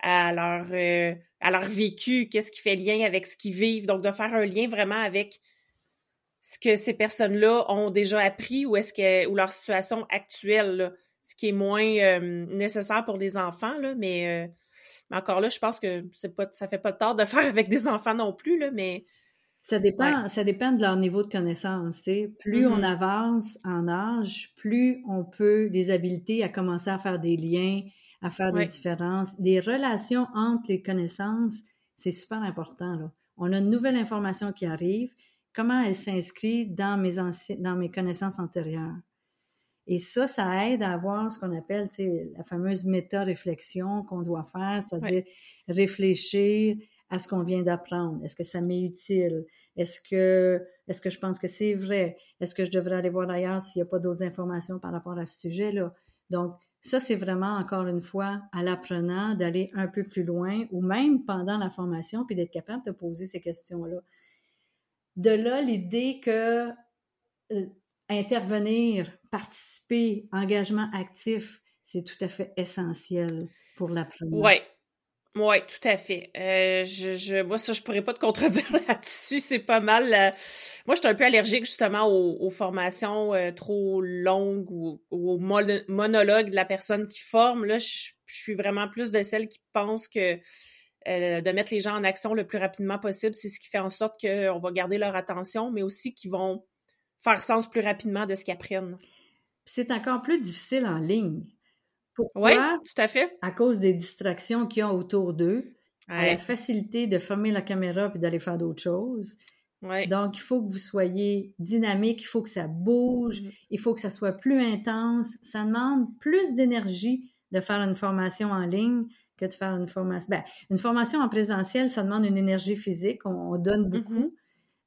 Speaker 1: à leur, euh, à leur vécu, qu'est-ce qui fait lien avec ce qu'ils vivent. Donc, de faire un lien vraiment avec ce que ces personnes-là ont déjà appris ou leur situation actuelle, ce qui est moins euh, nécessaire pour les enfants, là, mais euh, mais encore là, je pense que c'est pas, ça fait pas de tort de faire avec des enfants non plus, mais.
Speaker 2: Ça dépend, ça dépend de leur niveau de connaissance. Plus on mm-hmm. avance en âge, plus on peut les habiliter à commencer à faire des liens, à faire des différences. Des relations entre les connaissances, c'est super important. Là. On a une nouvelle information qui arrive. Comment elle s'inscrit dans mes, dans mes connaissances antérieures? Et ça, ça aide à avoir ce qu'on appelle la fameuse méta-réflexion qu'on doit faire, c'est-à-dire réfléchir à ce qu'on vient d'apprendre? Est-ce que ça m'est utile? Est-ce que, est-ce que je pense que c'est vrai? Est-ce que je devrais aller voir ailleurs s'il n'y a pas d'autres informations par rapport à ce sujet-là? Donc, ça, c'est vraiment, encore une fois, à l'apprenant d'aller un peu plus loin ou même pendant la formation, puis d'être capable de poser ces questions-là. De là, l'idée que euh, intervenir, participer, engagement actif, c'est tout à fait essentiel pour l'apprenant.
Speaker 1: Oui, oui, tout à fait. Euh, je, je, moi, ça, je pourrais pas te contredire là-dessus. C'est pas mal. Euh, moi, je suis un peu allergique justement aux, formations euh, trop longues ou, aux monologues de la personne qui forme. Là, je, suis vraiment plus de celle qui pense que de mettre les gens en action le plus rapidement possible, c'est ce qui fait en sorte qu'on va garder leur attention, mais aussi qu'ils vont faire sens plus rapidement de ce qu'ils apprennent.
Speaker 2: C'est encore plus difficile en ligne.
Speaker 1: Oui, tout à fait.
Speaker 2: À cause des distractions qu'il y a autour d'eux, la facilité de fermer la caméra et d'aller faire d'autres choses. Donc, il faut que vous soyez dynamique, il faut que ça bouge, mm-hmm. il faut que ça soit plus intense. Ça demande plus d'énergie de faire une formation en ligne que de faire une formation. Ben, une formation en présentiel, ça demande une énergie physique, on, donne mm-hmm. beaucoup.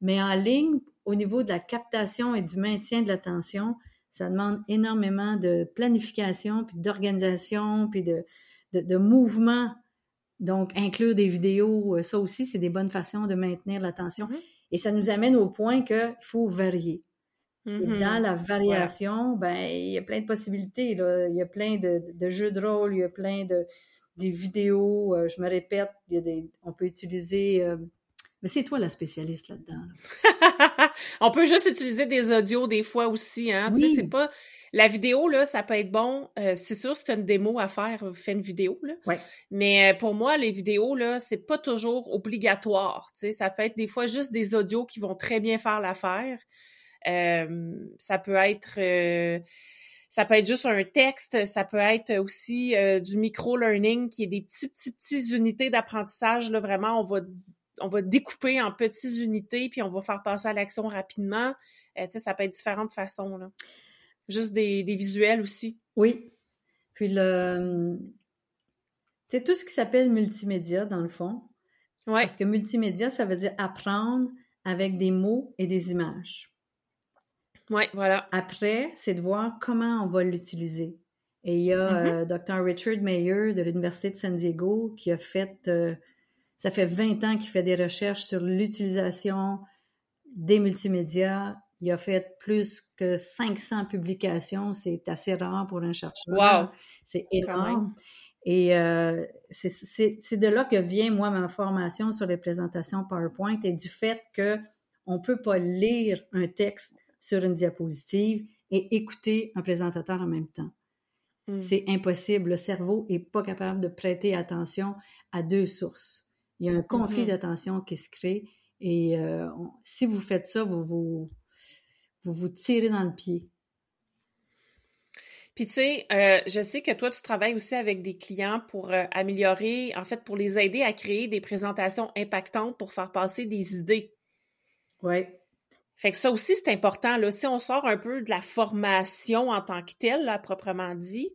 Speaker 2: Mais en ligne, au niveau de la captation et du maintien de l'attention, ça demande énormément de planification, puis d'organisation, puis de, de, mouvement. Donc, inclure des vidéos, euh, ça aussi, c'est des bonnes façons de maintenir l'attention. Mm-hmm. Et ça nous amène au point qu'il faut varier. Mm-hmm. Dans la variation, ben, il y a plein de possibilités. Là. Il y a plein de, jeux de rôle, il y a plein de des vidéos. Euh, je me répète, il y a des, on peut utiliser euh, mais c'est toi la spécialiste là-dedans.
Speaker 1: on peut juste utiliser des audios des fois aussi, hein. Tu sais, c'est pas la vidéo là, ça peut être bon. Euh, c'est sûr, c'est une démo à faire, fais une vidéo là.
Speaker 2: Ouais.
Speaker 1: Mais euh, pour moi, les vidéos là, c'est pas toujours obligatoire. Tu sais, ça peut être des fois juste des audios qui vont très bien faire l'affaire. Euh, ça peut être ça peut être juste un texte, ça peut être aussi du micro-learning qui est des petites, petites, petites unités d'apprentissage. Là, vraiment, on va on va découper en petites unités, puis on va faire passer à l'action rapidement. Euh, tu sais, ça peut être différentes façons, là. Juste des, visuels aussi.
Speaker 2: Oui. Puis le... C'est tout ce qui s'appelle multimédia, dans le fond.
Speaker 1: Ouais.
Speaker 2: Parce que multimédia, ça veut dire apprendre avec des mots et des images.
Speaker 1: Oui, voilà.
Speaker 2: Après, c'est de voir comment on va l'utiliser. Et il y a mm-hmm. euh, Dr. Richard Mayer de l'Université de San Diego qui a fait euh, ça fait 20 ans qu'il fait des recherches sur l'utilisation des multimédias. Il a fait plus que 500 publications. C'est assez rare pour un chercheur.
Speaker 1: Wow!
Speaker 2: C'est énorme. Et euh, c'est de là que vient, moi, ma formation sur les présentations PowerPoint et du fait qu'on ne peut pas lire un texte sur une diapositive et écouter un présentateur en même temps. Hmm. C'est impossible. Le cerveau n'est pas capable de prêter attention à deux sources. Il y a un conflit mm-hmm. d'attention qui se crée et euh, si vous faites ça, vous vous, vous vous tirez dans le pied.
Speaker 1: Puis tu sais, euh, je sais que toi, tu travailles aussi avec des clients pour euh, améliorer, en fait, pour les aider à créer des présentations impactantes pour faire passer des idées.
Speaker 2: Oui.
Speaker 1: Fait que ça aussi, c'est important. Là. Si on sort un peu de la formation en tant que telle, là, proprement dit,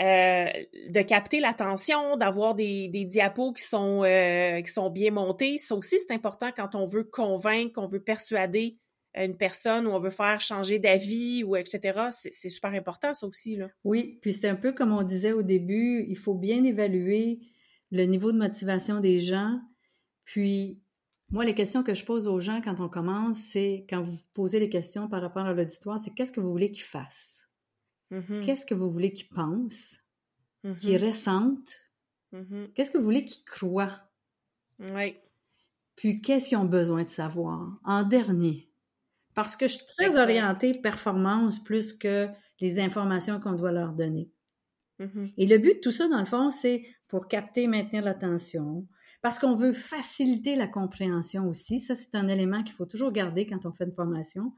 Speaker 1: euh, de capter l'attention, d'avoir des, diapos qui sont, qui sont bien montés, ça aussi, c'est important quand on veut convaincre, on veut persuader une personne ou on veut faire changer d'avis ou etc. C'est super important, ça aussi. Là.
Speaker 2: Oui, puis c'est un peu comme on disait au début, il faut bien évaluer le niveau de motivation des gens. Puis, moi, les questions que je pose aux gens quand on commence, c'est quand vous posez les questions par rapport à l'auditoire, c'est qu'est-ce que vous voulez qu'ils fassent? Mm-hmm. Qu'est-ce que vous voulez qu'ils pensent? Qu'ils mm-hmm. ressentent? Mm-hmm. Qu'est-ce que vous voulez qu'ils croient?
Speaker 1: Oui.
Speaker 2: Puis, qu'est-ce qu'ils ont besoin de savoir? En dernier, parce que je suis très orientée performance plus que les informations qu'on doit leur donner. Et le but de tout ça, dans le fond, c'est pour capter et maintenir l'attention, parce qu'on veut faciliter la compréhension aussi. Ça, c'est un élément qu'il faut toujours garder quand on fait une formation.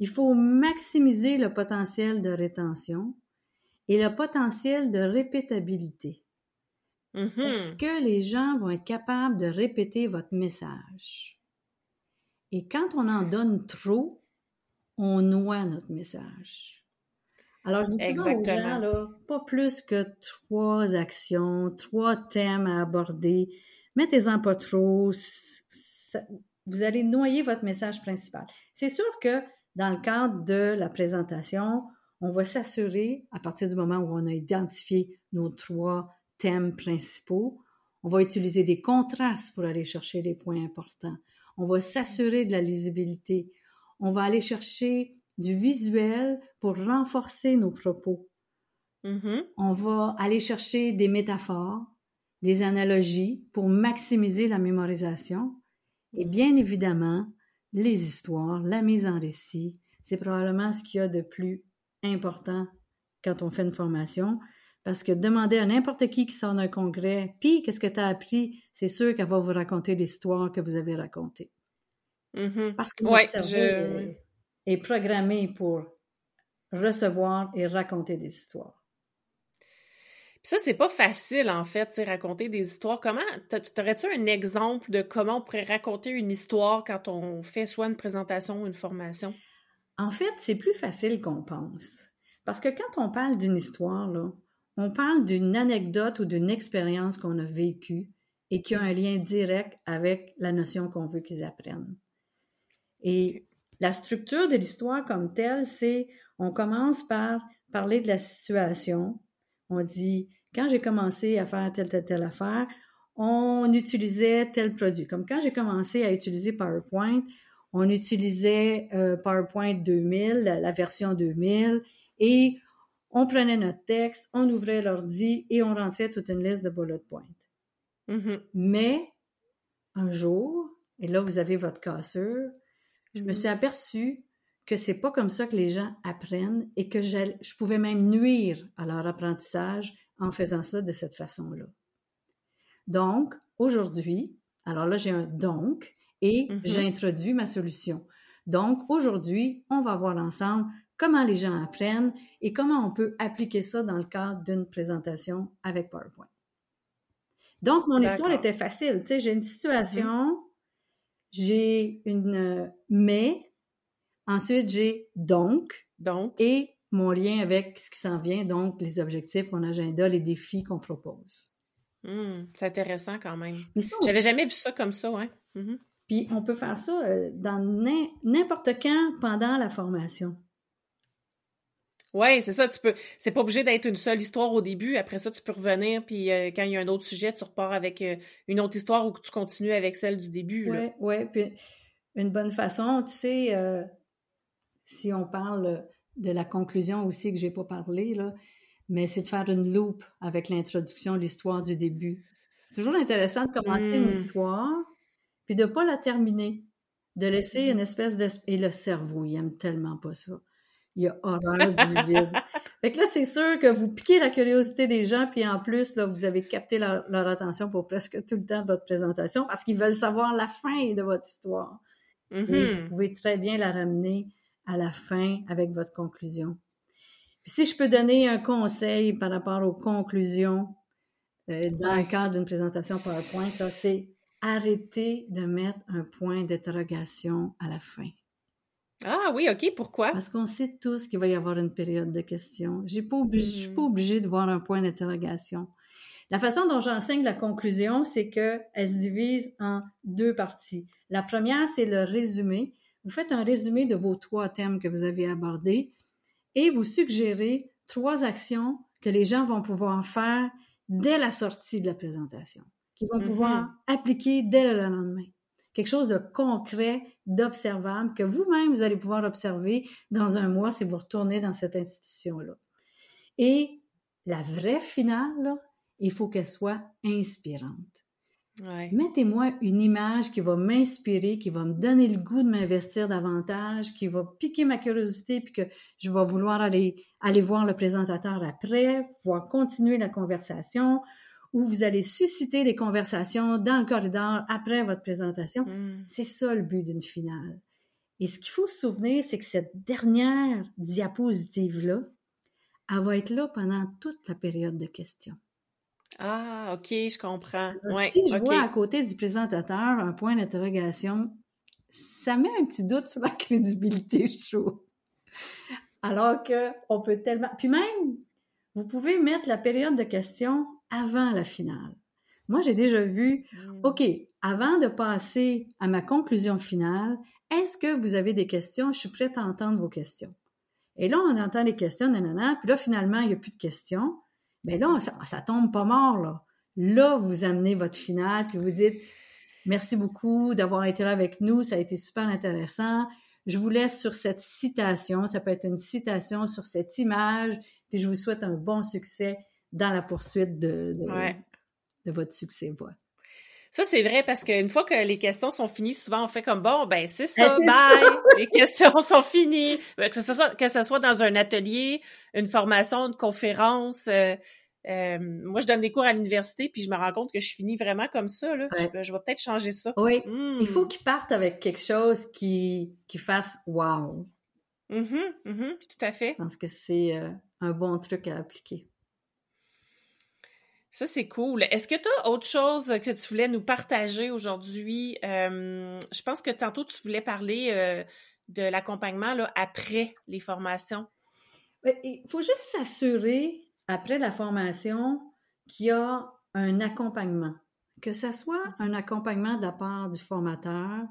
Speaker 2: Il faut maximiser le potentiel de rétention et le potentiel de répétabilité. Mm-hmm. Est-ce que les gens vont être capables de répéter votre message? Et quand on en donne trop, on noie notre message. Alors, je dis souvent aux gens, là, pas plus que trois actions, trois thèmes à aborder. Mettez-en pas trop. vous allez noyer votre message principal. C'est sûr que dans le cadre de la présentation, on va s'assurer, à partir du moment où on a identifié nos trois thèmes principaux, on va utiliser des contrastes pour aller chercher les points importants. On va s'assurer de la lisibilité. On va aller chercher du visuel pour renforcer nos propos.
Speaker 1: Mm-hmm.
Speaker 2: On va aller chercher des métaphores, des analogies pour maximiser la mémorisation. Et bien évidemment, les histoires, la mise en récit, c'est probablement ce qu'il y a de plus important quand on fait une formation. Parce que demander à n'importe qui qui sort d'un congrès, puis qu'est-ce que tu as appris, c'est sûr qu'elle va vous raconter l'histoire que vous avez racontée.
Speaker 1: Mm-hmm.
Speaker 2: Parce que notre cerveau est, programmé pour recevoir et raconter des histoires.
Speaker 1: Puis ça, c'est pas facile, en fait, raconter des histoeurs. Comment, t'aurais-tu un exemple de comment on pourrait raconter une histoire quand on fait soit une présentation ou une formation?
Speaker 2: En fait, c'est plus facile qu'on pense. Parce que quand on parle d'une histoire, là, on parle d'une anecdote ou d'une expérience qu'on a vécue et qui a un lien direct avec la notion qu'on veut qu'ils apprennent. Et la structure de l'histoire comme telle, c'est on commence par parler de la situation. On dit, quand j'ai commencé à faire telle, telle, telle affaire, on utilisait tel produit. Comme quand j'ai commencé à utiliser PowerPoint, on utilisait euh, PowerPoint 2000, la, la, version 2000, et on prenait notre texte, on ouvrait l'ordi et on rentrait toute une liste de bullet points.
Speaker 1: Mm-hmm.
Speaker 2: Mais un jour, et là vous avez votre cassure, je me suis aperçue que c'est pas comme ça que les gens apprennent et que je pouvais même nuire à leur apprentissage en faisant ça de cette façon-là. Donc, aujourd'hui, alors là, j'ai un donc et mm-hmm. j'introduis ma solution. Donc, aujourd'hui, on va voir ensemble comment les gens apprennent et comment on peut appliquer ça dans le cadre d'une présentation avec PowerPoint. Donc, mon histoire était facile. Tu sais, j'ai une situation, mhm. j'ai une euh, mais, ensuite j'ai donc,
Speaker 1: donc,
Speaker 2: et mon lien avec ce qui s'en vient, donc les objectifs, mon agenda, les défis qu'on propose.
Speaker 1: Hmm, c'est intéressant quand même. J'avais jamais vu ça comme ça, ouais. Mhm.
Speaker 2: Puis on peut faire ça euh, dans n'importe quand pendant la formation.
Speaker 1: Oui, c'est ça, tu peux. C'est pas obligé d'être une seule histoire au début. Après ça, tu peux revenir, puis euh, quand il y a un autre sujet, tu repars avec euh, une autre histoire ou que tu continues avec celle du début.
Speaker 2: Oui, oui. Puis une bonne façon, tu sais, euh, si on parle de la conclusion aussi que j'ai pas parlé, là, mais c'est de faire une loupe avec l'introduction, l'histoire du début. C'est toujours intéressant de commencer une hmm. histoire, puis de pas la terminer. De laisser une espèce d'esprit. Et le cerveau, il aime tellement pas ça il y a horreur du vide. Fait que là, c'est sûr que vous piquez la curiosité des gens, puis en plus, là, vous avez capté leur, attention pour presque tout le temps de votre présentation parce qu'ils veulent savoir la fin de votre histoire. Et
Speaker 1: mm-hmm.
Speaker 2: vous pouvez très bien la ramener à la fin avec votre conclusion. si je peux donner un conseil par rapport aux conclusions euh, dans le cadre d'une présentation PowerPoint, c'est arrêter de mettre un point d'interrogation à la fin.
Speaker 1: Ah oui, OK, pourquoi?
Speaker 2: Parce qu'on sait tous qu'il va y avoir une période de questions. Je ne suis pas hmm. obligée de voir un point d'interrogation. La façon dont j'enseigne la conclusion, c'est qu'elle se divise en deux parties. La première, c'est le résumé. Vous faites un résumé de vos trois thèmes que vous avez abordés et vous suggérez trois actions que les gens vont pouvoir faire dès la sortie de la présentation, qu'ils vont pouvoir mm-hmm. appliquer dès le lendemain. Quelque chose de concret, d'observable, que vous-même, vous allez pouvoir observer dans un mois si vous retournez dans cette institution-là. Et la vraie finale, il faut qu'elle soit inspirante. Mettez-moi une image qui va m'inspirer, qui va me donner le goût de m'investir davantage, qui va piquer ma curiosité, puis que je vais vouloir aller, aller voir le présentateur après, pouvoir continuer la conversation, ou vous allez susciter des conversations dans le corridor après votre présentation. Hmm. C'est ça le but d'une finale. Et ce qu'il faut se souvenir, c'est que cette dernière diapositive-là, elle va être là pendant toute la période de questions.
Speaker 1: Ah, OK, je comprends.
Speaker 2: si je vois à côté du présentateur un point d'interrogation, ça met un petit doute sur la crédibilité, je trouve. Alors qu'on peut tellement. Puis même, vous pouvez mettre la période de questions avant la finale. Moi, j'ai déjà vu, hmm. OK, avant de passer à ma conclusion finale, est-ce que vous avez des questions? Je suis prête à entendre vos questions. Et là, on entend les questions, nanana, puis là, finalement, il n'y a plus de questions. Mais là, ça, ça tombe pas mort, là. Là, vous amenez votre finale, puis vous dites merci beaucoup d'avoir été là avec nous, ça a été super intéressant. Je vous laisse sur cette citation, ça peut être une citation sur cette image, puis je vous souhaite un bon succès dans la poursuite de, de, votre succès. Voilà.
Speaker 1: Ça, c'est vrai parce qu'une fois que les questions sont finies, souvent on fait comme bon, ben c'est ben, ça, bye, les questions sont finies. Euh, que ce soit que ce soit dans un atelier, une formation, une conférence. Euh, euh, moi, je donne des cours à l'université, puis je me rends compte que je finis vraiment comme ça. Là. Je, vais peut-être changer ça.
Speaker 2: Oui. Il faut hmm. qu'ils partent avec quelque chose qui, qui fasse wow.
Speaker 1: Mm-hmm, tout à fait.
Speaker 2: Je pense que c'est un bon truc à appliquer.
Speaker 1: Ça, c'est cool. Est-ce que tu as autre chose que tu voulais nous partager aujourd'hui? Euh, je pense que tantôt, tu voulais parler euh, de l'accompagnement après les formations.
Speaker 2: Il faut juste s'assurer, après la formation, qu'il y a un accompagnement. Que ce soit un accompagnement de la part du formateur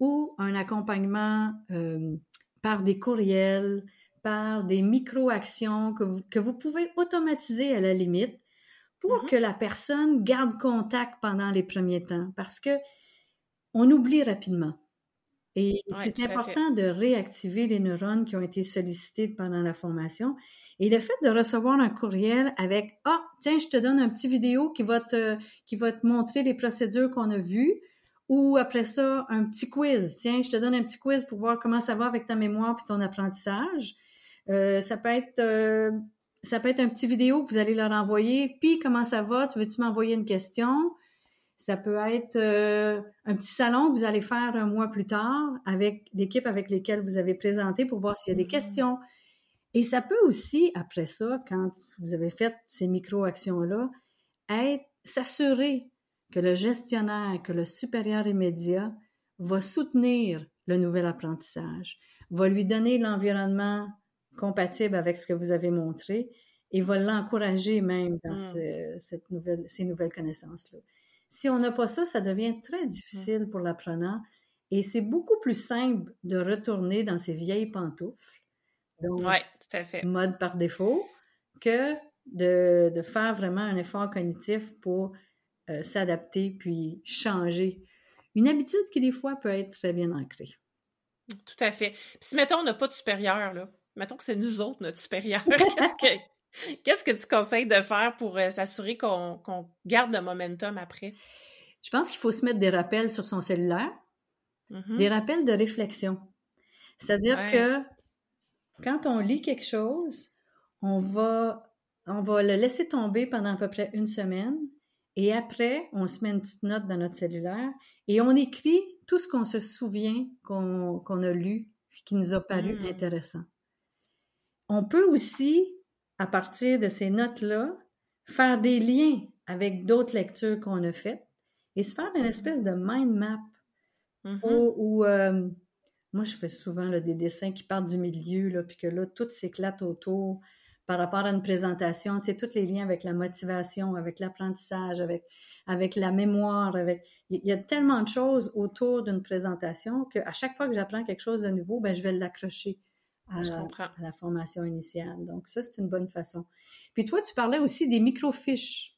Speaker 2: ou un accompagnement euh, par des courriels, par des micro-actions que que vous pouvez automatiser à la limite pour mm-hmm. que la personne garde contact pendant les premiers temps parce que on oublie rapidement. Et c'est important de réactiver les neurones qui ont été sollicités pendant la formation. Et le fait de recevoir un courriel avec Ah, tiens, je te donne un petit vidéo qui va te, qui va te montrer les procédures qu'on a vues, ou après ça, un petit quiz. Tiens, je te donne un petit quiz pour voir comment ça va avec ta mémoire et ton apprentissage. Euh, ça peut être euh, ça peut être un petit vidéo que vous allez leur envoyer. Puis, comment ça va? Tu veux-tu m'envoyer une question? Ça peut être euh, un petit salon que vous allez faire un mois plus tard avec l'équipe avec lesquelles vous avez présenté pour voir s'il y a des mm-hmm. questions. Et ça peut aussi, après ça, quand vous avez fait ces micro-actions-là, être s'assurer que le gestionnaire, que le supérieur immédiat va soutenir le nouvel apprentissage, va lui donner l'environnement compatible avec ce que vous avez montré et va l'encourager même dans hmm. cette nouvelle, ces nouvelles connaissances-là. Si on n'a pas ça, ça devient très difficile pour l'apprenant et c'est beaucoup plus simple de retourner dans ses vieilles pantoufles,
Speaker 1: donc tout à fait.
Speaker 2: mode par défaut, que de, de, faire vraiment un effort cognitif pour euh, s'adapter puis changer. Une habitude qui, des fois, peut être très bien ancrée.
Speaker 1: Tout à fait. Puis si, mettons, on n'a pas de supérieur, là, mettons que c'est nous autres, notre supérieur, qu'est-ce que, tu conseilles de faire pour euh, s'assurer qu'on, garde le momentum après?
Speaker 2: Je pense qu'il faut se mettre des rappels sur son cellulaire, mm-hmm. des rappels de réflexion. C'est-à-dire que quand on lit quelque chose, on va, on va le laisser tomber pendant à peu près une semaine et après, on se met une petite note dans notre cellulaire et on écrit tout ce qu'on se souvient qu'on, a lu et qui nous a paru mm. intéressant on peut aussi, à partir de ces notes-là, faire des liens avec d'autres lectures qu'on a faites et se faire une espèce de mind map mm-hmm. où, euh, moi, je fais souvent des dessins qui partent du milieu, là, puis que là, tout s'éclate autour par rapport à une présentation, tu sais, tous les liens avec la motivation, avec l'apprentissage, avec, avec la mémoire, avec... Il y a tellement de choses autour d'une présentation qu'à chaque fois que j'apprends quelque chose de nouveau, ben, je vais l'accrocher à, à, la formation initiale. Donc, ça, c'est une bonne façon. Puis toi, tu parlais aussi des microfiches.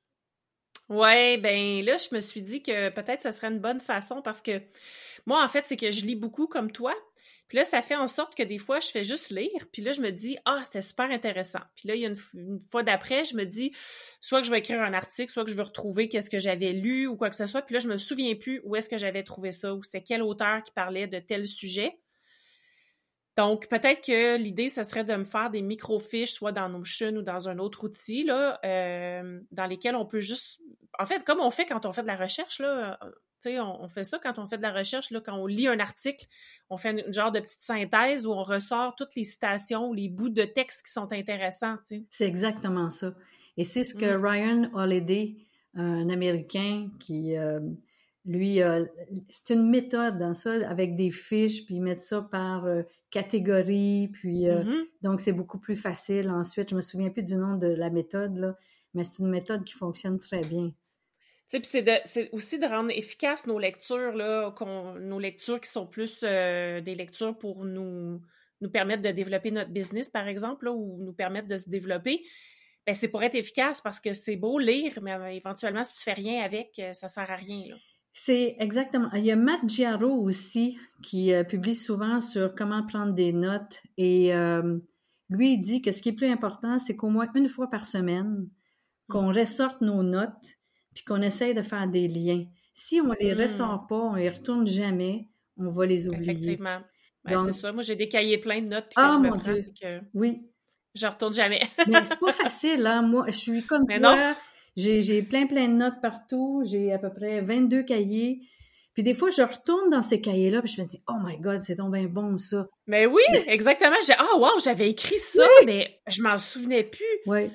Speaker 1: Ouais, ben là, je me suis dit que peut-être ce serait une bonne façon parce que moi, en fait, c'est que je lis beaucoup comme toi. Puis là, ça fait en sorte que des fois, je fais juste lire. Puis là, je me dis, ah, c'était super intéressant. Puis là, il y a une, fois d'après, je me dis, soit que je vais écrire un article, soit que je vais retrouver qu'est-ce que j'avais lu ou quoi que ce soit. Puis là, je me souviens plus où est-ce que j'avais trouvé ça, ou c'était quel auteur qui parlait de tel sujet. Donc, peut-être que l'idée, ce serait de me faire des microfiches, soit dans Notion ou dans un autre outil, là, euh, dans lesquels on peut juste... En fait, comme on fait quand on fait de la recherche, là, on, fait ça quand on fait de la recherche, là, quand on lit un article, on fait une, genre de petite synthèse où on ressort toutes les citations ou les bouts de texte qui sont intéressants.
Speaker 2: C'est exactement ça. Et c'est ce que mm. Ryan Holiday, un Américain qui, euh, lui, c'est une méthode dans ça, avec des fiches, puis mettre ça par euh, catégorie, puis euh, mm-hmm. donc c'est beaucoup plus facile. Ensuite, je me souviens plus du nom de la méthode, là, mais c'est une méthode qui fonctionne très bien
Speaker 1: c'est aussi de rendre efficaces nos lectures, là, nos lectures qui sont plus euh, des lectures pour nous, nous permettre de développer notre business, par exemple, ou nous permettre de se développer. Ben, c'est pour être efficace parce que c'est beau lire, mais euh, éventuellement, si tu fais rien avec, ça sert à rien.
Speaker 2: C'est exactement. Il y a Matt Giaro aussi qui publie souvent sur comment prendre des notes et lui, il dit que ce qui est plus important, c'est qu'au moins une fois par semaine, qu'on mmh. ressorte nos notes puis qu'on essaye de faire des liens. Si on les hmm. ressort pas, on les retourne jamais, on va les oublier.
Speaker 1: Effectivement. Ben, c'est ça. Moi, j'ai des cahiers pleins de notes. Ah, mon Dieu. Que
Speaker 2: oui.
Speaker 1: Je retourne jamais.
Speaker 2: Mais c'est pas facile, hein. Moi, je suis comme toi. J'ai plein, plein de notes partout. J'ai à peu près 22 cahiers. Puis des fois, je retourne dans ces cahiers-là, puis je me dis, oh my God, c'est donc bien bon, ça.
Speaker 1: Mais oui, exactement. J'ai, ah, wow, j'avais écrit ça, mais je m'en souvenais plus.
Speaker 2: Oui.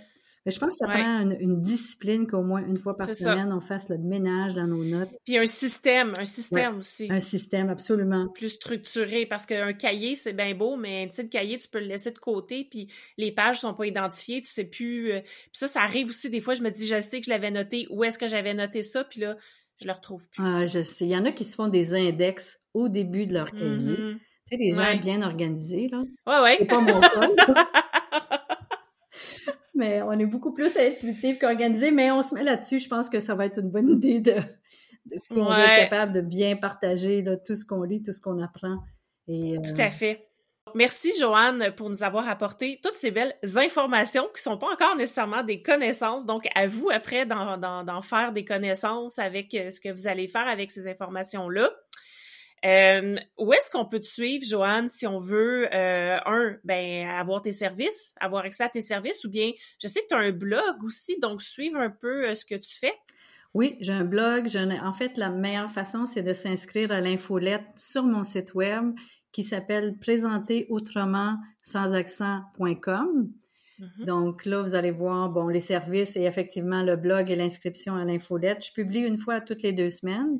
Speaker 2: Mais je pense que ça prend une, discipline qu'au moins une fois par semaine, on fasse le ménage dans nos notes.
Speaker 1: Puis un système, un système aussi.
Speaker 2: Un système, absolument.
Speaker 1: Plus structuré, parce qu'un cahier, c'est bien beau, mais un petit cahier, tu peux le laisser de côté, puis les pages sont pas identifiées, tu sais plus. Euh, puis ça, ça arrive aussi des fois, je me dis, je sais que je l'avais noté, où est-ce que j'avais noté ça, puis là, je le retrouve plus.
Speaker 2: Ah, je sais. Il y en a qui se font des index au début de leur cahier. Mm-hmm. Tu sais, les gens bien organisés, là.
Speaker 1: Ouais, ouais.
Speaker 2: C'est pas mon cas. mais on est beaucoup plus intuitif qu'organisé, mais on se met là-dessus. Je pense que ça va être une bonne idée de, si on veut être capable de bien partager tout ce qu'on lit, tout ce qu'on apprend. Et,
Speaker 1: euh, Tout à fait. Merci, Joanne, pour nous avoir apporté toutes ces belles informations qui sont pas encore nécessairement des connaissances. Donc, à vous, après, d'en faire des connaissances avec euh, ce que vous allez faire avec ces informations-là. Euh, où est-ce qu'on peut te suivre, Joanne, si on veut, euh, un, ben, avoir tes services, avoir accès à tes services, ou bien, je sais que tu as un blog aussi, donc suivre un peu euh, ce que tu fais?
Speaker 2: Oui, j'ai un blog. En fait, la meilleure façon, c'est de s'inscrire à l'infolette sur mon site web qui s'appelle présenterautrement sans accent.com. Mm-hmm. Donc là, vous allez voir, bon, les services et effectivement le blog et l'inscription à l'infolette. Je publie une fois toutes les deux semaines.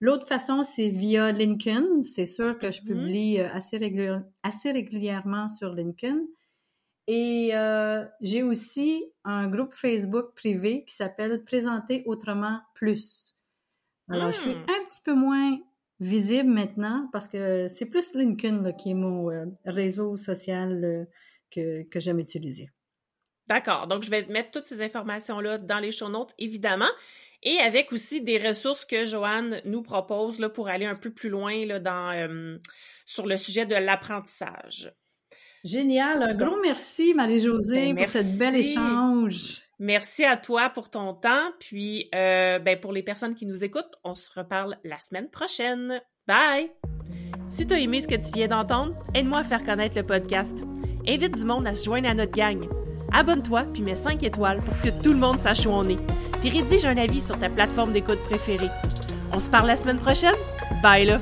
Speaker 2: L'autre façon, c'est via LinkedIn. C'est sûr que je mm-hmm. publie euh, assez, assez régulièrement sur LinkedIn. Et euh, j'ai aussi un groupe Facebook privé qui s'appelle Présenter autrement plus. Alors, je suis hmm. un petit peu moins visible maintenant parce que c'est plus LinkedIn qui est mon euh, réseau social que, que j'aime utiliser.
Speaker 1: D'accord. Donc, je vais mettre toutes ces informations-là dans les show notes, évidemment et avec aussi des ressources que Joanne nous propose là, pour aller un peu plus loin là, dans, euh, sur le sujet de l'apprentissage.
Speaker 2: Génial. Un gros merci, Marie-Josée, ben, pour cette bel échange.
Speaker 1: Merci à toi pour ton temps. Puis, euh, ben, pour les personnes qui nous écoutent, on se reparle la semaine prochaine. Bye! Si tu as aimé ce que tu viens d'entendre, aide-moi à faire connaître le podcast. Invite du monde à se joindre à notre gang. Abonne-toi puis mets 5 étoiles pour que tout le monde sache où on est puis rédige un avis sur ta plateforme d'écoute préférée. On se parle la semaine prochaine? Bye là!